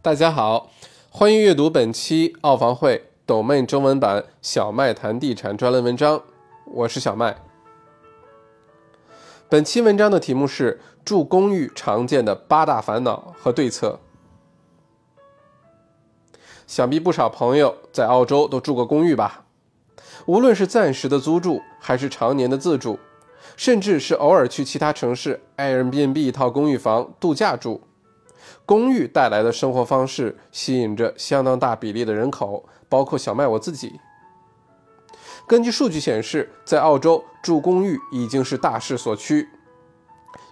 大家好，欢迎阅读本期澳房会 Domain 中文版小麦谈地产专栏文章，我是小麦。本期文章的题目是住公寓常见的八大烦恼和对策。想必不少朋友在澳洲都住过公寓吧？无论是暂时的租住，还是常年的自住，甚至是偶尔去其他城市 Airbnb 一套公寓房度假住，公寓带来的生活方式吸引着相当大比例的人口，包括小麦我自己。根据数据显示，在澳洲住公寓已经是大势所趋，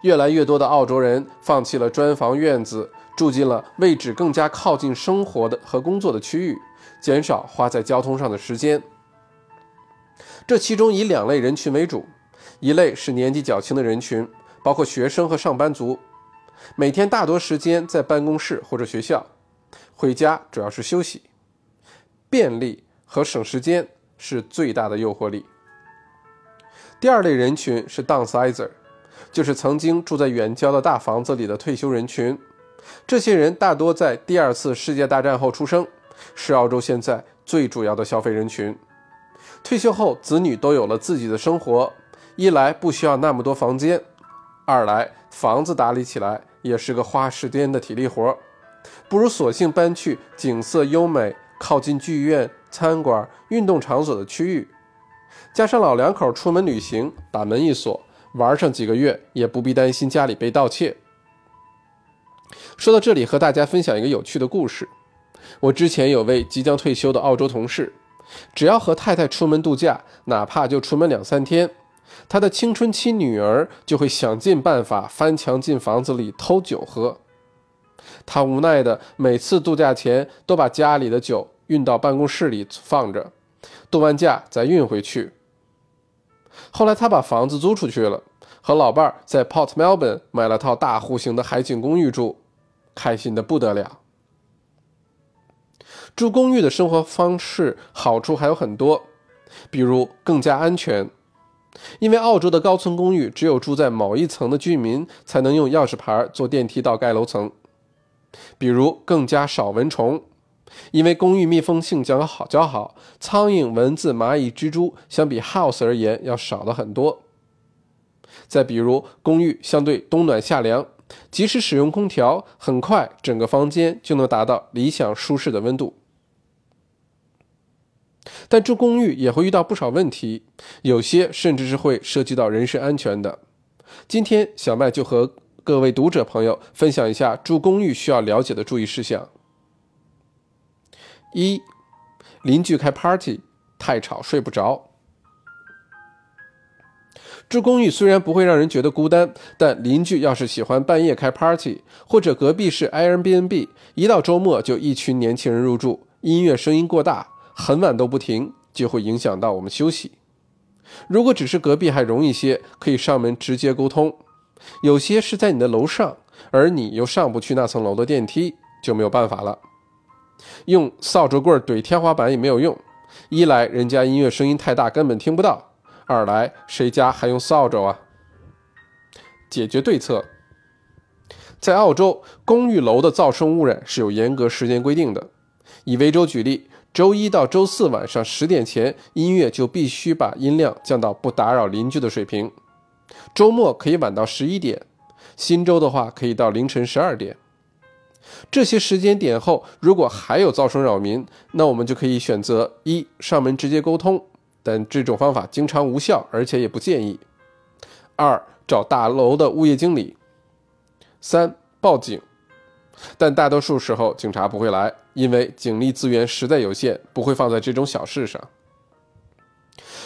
越来越多的澳洲人放弃了砖房院子，住进了位置更加靠近生活的和工作的区域，减少花在交通上的时间。这其中以两类人群为主，一类是年纪较轻的人群，包括学生和上班族，每天大多时间在办公室或者学校，回家主要是休息，便利和省时间是最大的诱惑力。第二类人群是 downsizer，就是曾经住在远郊的大房子里的退休人群，这些人大多在第二次世界大战后出生，是澳洲现在最主要的消费人群。退休后，子女都有了自己的生活，一来不需要那么多房间，二来房子打理起来也是个花时间的体力活，不如索性搬去景色优美、靠近剧院、餐馆、运动场所的区域。加上老两口出门旅行，把门一锁，玩上几个月也不必担心家里被盗窃。说到这里，和大家分享一个有趣的故事。我之前有位即将退休的澳洲同事。只要和太太出门度假，哪怕就出门两三天，他的青春期女儿就会想尽办法翻墙进房子里偷酒喝。他无奈的每次度假前都把家里的酒运到办公室里放着，度完假再运回去。后来他把房子租出去了，和老伴儿在 Port Melbourne 买了套大户型的海景公寓住，开心的不得了。住公寓的生活方式好处还有很多，比如更加安全，因为澳洲的高层公寓只有住在某一层的居民才能用钥匙牌坐电梯到该楼层；比如更加少蚊虫，因为公寓密封性较好较好，苍蝇、蚊子、蚂蚁、蜘蛛相比 house 而言要少了很多；再比如公寓相对冬暖夏凉，即使使用空调，很快整个房间就能达到理想舒适的温度。但住公寓也会遇到不少问题，有些甚至是会涉及到人身安全的。今天小麦就和各位读者朋友分享一下住公寓需要了解的注意事项：一、邻居开 party 太吵睡不着。住公寓虽然不会让人觉得孤单，但邻居要是喜欢半夜开 party，或者隔壁是 Airbnb，一到周末就一群年轻人入住，音乐声音过大。很晚都不停，就会影响到我们休息。如果只是隔壁还容易些，可以上门直接沟通。有些是在你的楼上，而你又上不去那层楼的电梯，就没有办法了。用扫帚棍怼天花板也没有用，一来人家音乐声音太大，根本听不到；二来谁家还用扫帚啊？解决对策，在澳洲公寓楼的噪声污染是有严格时间规定的。以维州举例。周一到周四晚上十点前，音乐就必须把音量降到不打扰邻居的水平。周末可以晚到十一点，新周的话可以到凌晨十二点。这些时间点后，如果还有噪声扰民，那我们就可以选择一上门直接沟通，但这种方法经常无效，而且也不建议。二找大楼的物业经理。三报警。但大多数时候警察不会来，因为警力资源实在有限，不会放在这种小事上。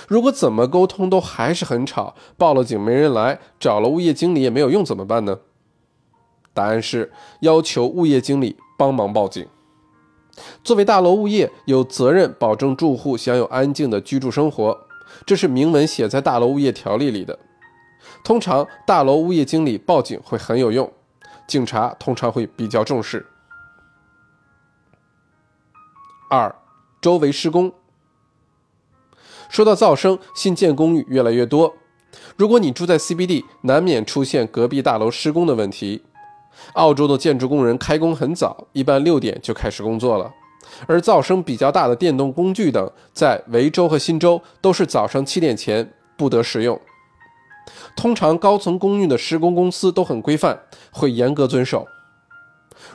如果怎么沟通都还是很吵，报了警没人来，找了物业经理也没有用，怎么办呢？答案是要求物业经理帮忙报警。作为大楼物业，有责任保证住户享有安静的居住生活，这是明文写在大楼物业条例里的。通常，大楼物业经理报警会很有用。警察通常会比较重视。二，周围施工。说到噪声，新建公寓越来越多。如果你住在 CBD，难免出现隔壁大楼施工的问题。澳洲的建筑工人开工很早，一般六点就开始工作了。而噪声比较大的电动工具等，在维州和新州都是早上七点前不得使用。通常高层公寓的施工公司都很规范，会严格遵守。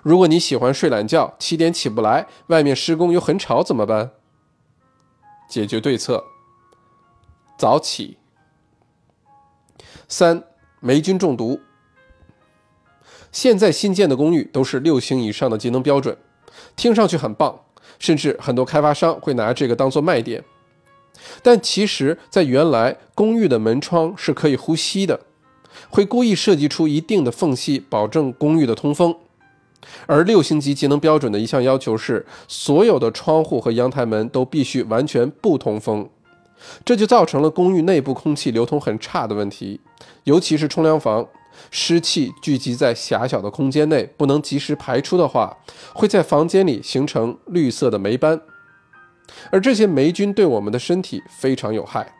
如果你喜欢睡懒觉，七点起不来，外面施工又很吵，怎么办？解决对策：早起。三、霉菌中毒。现在新建的公寓都是六星以上的节能标准，听上去很棒，甚至很多开发商会拿这个当做卖点。但其实，在原来，公寓的门窗是可以呼吸的，会故意设计出一定的缝隙，保证公寓的通风。而六星级节能标准的一项要求是，所有的窗户和阳台门都必须完全不通风，这就造成了公寓内部空气流通很差的问题，尤其是冲凉房，湿气聚集在狭小的空间内，不能及时排出的话，会在房间里形成绿色的霉斑，而这些霉菌对我们的身体非常有害，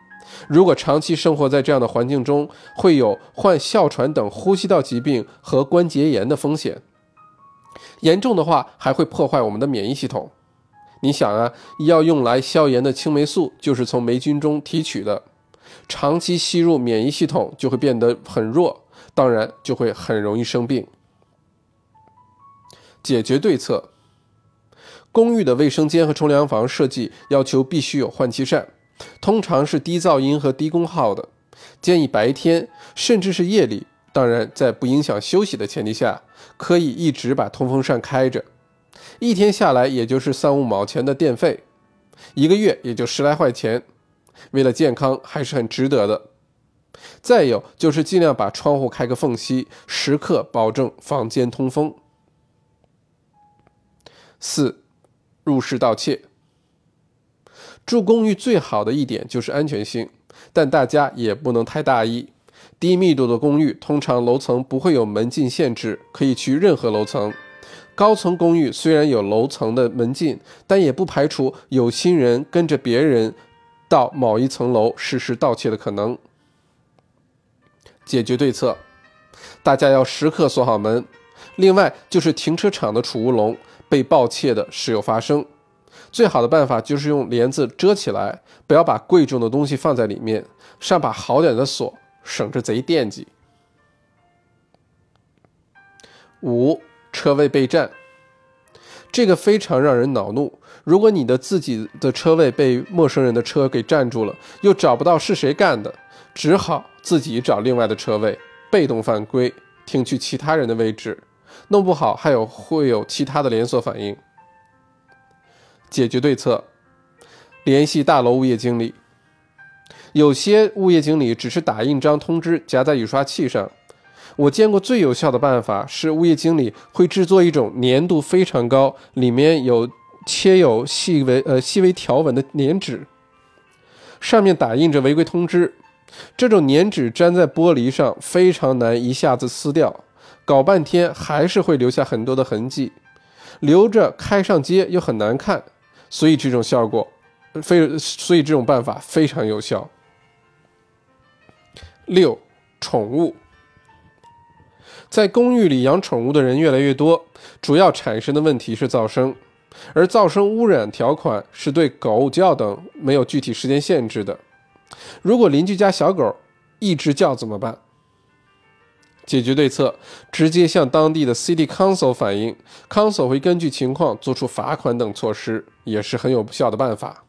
如果长期生活在这样的环境中，会有患哮喘等呼吸道疾病和关节炎的风险。严重的话，还会破坏我们的免疫系统。你想啊，要用来消炎的青霉素就是从霉菌中提取的，长期吸入，免疫系统就会变得很弱，当然就会很容易生病。解决对策：公寓的卫生间和冲凉房设计要求必须有换气扇，通常是低噪音和低功耗的，建议白天甚至是夜里。当然，在不影响休息的前提下，可以一直把通风扇开着。一天下来也就是三五毛钱的电费，一个月也就十来块钱，为了健康还是很值得的。再有就是尽量把窗户开个缝隙，时刻保证房间通风。四，入室盗窃。住公寓最好的一点就是安全性，但大家也不能太大意。低密度的公寓通常楼层不会有门禁限制，可以去任何楼层。高层公寓虽然有楼层的门禁，但也不排除有心人跟着别人到某一层楼实施盗窃的可能。解决对策：大家要时刻锁好门。另外就是停车场的储物笼被盗窃的时有发生，最好的办法就是用帘子遮起来，不要把贵重的东西放在里面，上把好点的锁。省着贼惦记。五车位被占，这个非常让人恼怒。如果你的自己的车位被陌生人的车给占住了，又找不到是谁干的，只好自己找另外的车位，被动犯规，停去其他人的位置，弄不好还有会有其他的连锁反应。解决对策：联系大楼物业经理。有些物业经理只是打印张通知夹在雨刷器上。我见过最有效的办法是，物业经理会制作一种粘度非常高、里面有切有细微呃细微条纹的粘纸，上面打印着违规通知。这种粘纸粘在玻璃上非常难一下子撕掉，搞半天还是会留下很多的痕迹，留着开上街又很难看，所以这种效果非所以这种办法非常有效。六，宠物。在公寓里养宠物的人越来越多，主要产生的问题是噪声，而噪声污染条款是对狗叫等没有具体时间限制的。如果邻居家小狗一直叫怎么办？解决对策：直接向当地的 City Council 反映，Council 会根据情况做出罚款等措施，也是很有效的办法。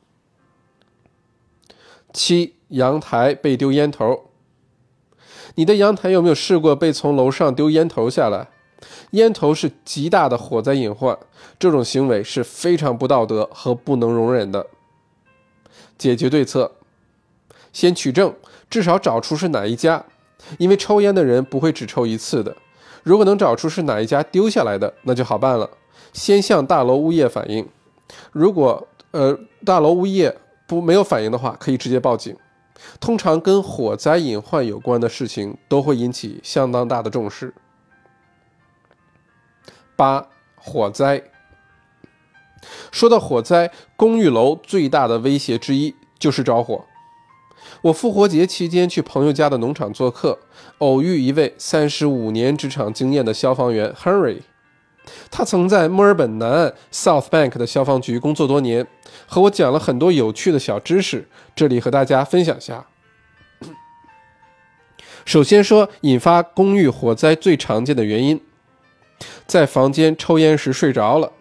七，阳台被丢烟头。你的阳台有没有试过被从楼上丢烟头下来？烟头是极大的火灾隐患，这种行为是非常不道德和不能容忍的。解决对策：先取证，至少找出是哪一家，因为抽烟的人不会只抽一次的。如果能找出是哪一家丢下来的，那就好办了。先向大楼物业反映，如果呃大楼物业不没有反应的话，可以直接报警。通常跟火灾隐患有关的事情都会引起相当大的重视。八、火灾。说到火灾，公寓楼最大的威胁之一就是着火。我复活节期间去朋友家的农场做客，偶遇一位三十五年职场经验的消防员 Henry。他曾在墨尔本南岸 South Bank 的消防局工作多年，和我讲了很多有趣的小知识，这里和大家分享下。首先说引发公寓火灾最常见的原因，在房间抽烟时睡着了，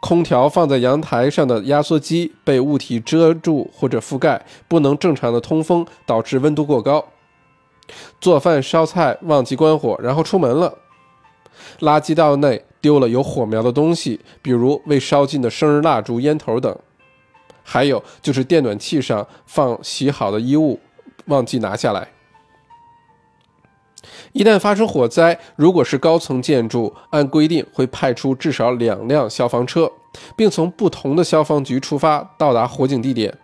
空调放在阳台上的压缩机被物体遮住或者覆盖，不能正常的通风，导致温度过高。做饭烧菜忘记关火，然后出门了。垃圾道内丢了有火苗的东西，比如未烧尽的生日蜡烛、烟头等。还有就是电暖器上放洗好的衣物，忘记拿下来。一旦发生火灾，如果是高层建筑，按规定会派出至少两辆消防车，并从不同的消防局出发到达火警地点，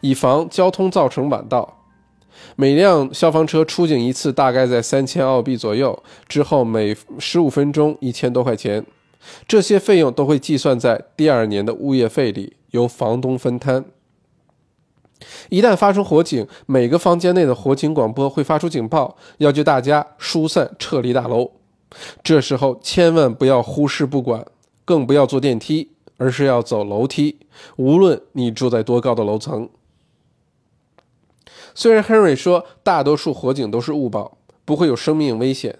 以防交通造成晚到。每辆消防车出警一次大概在三千澳币左右，之后每十五分钟一千多块钱，这些费用都会计算在第二年的物业费里，由房东分摊。一旦发生火警，每个房间内的火警广播会发出警报，要求大家疏散撤离大楼。这时候千万不要忽视不管，更不要坐电梯，而是要走楼梯，无论你住在多高的楼层。虽然 Henry 说大多数火警都是误报，不会有生命危险，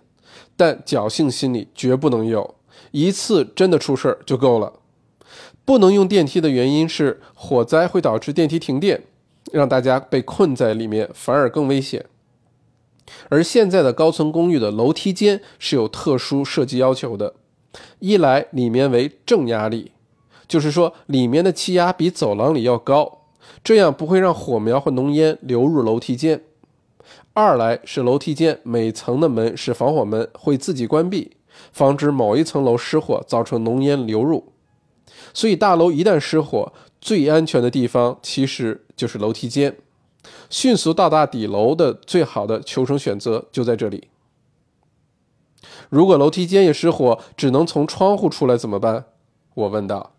但侥幸心理绝不能有，一次真的出事儿就够了。不能用电梯的原因是火灾会导致电梯停电，让大家被困在里面反而更危险。而现在的高层公寓的楼梯间是有特殊设计要求的，一来里面为正压力，就是说里面的气压比走廊里要高。这样不会让火苗或浓烟流入楼梯间。二来是楼梯间每层的门是防火门，会自己关闭，防止某一层楼失火造成浓烟流入。所以大楼一旦失火，最安全的地方其实就是楼梯间。迅速到达底楼的最好的求生选择就在这里。如果楼梯间也失火，只能从窗户出来怎么办？我问道。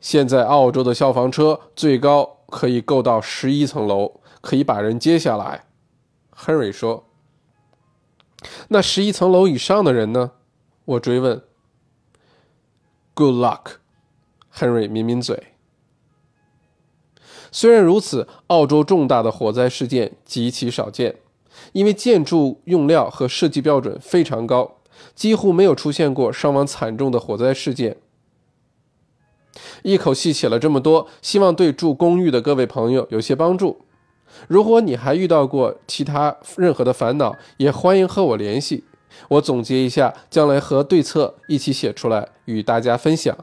现在澳洲的消防车最高可以够到十一层楼，可以把人接下来。Henry 说：“那十一层楼以上的人呢？”我追问。“Good luck。”Henry 抿抿嘴。虽然如此，澳洲重大的火灾事件极其少见，因为建筑用料和设计标准非常高，几乎没有出现过伤亡惨重的火灾事件。一口气写了这么多，希望对住公寓的各位朋友有些帮助。如果你还遇到过其他任何的烦恼，也欢迎和我联系，我总结一下，将来和对策一起写出来与大家分享。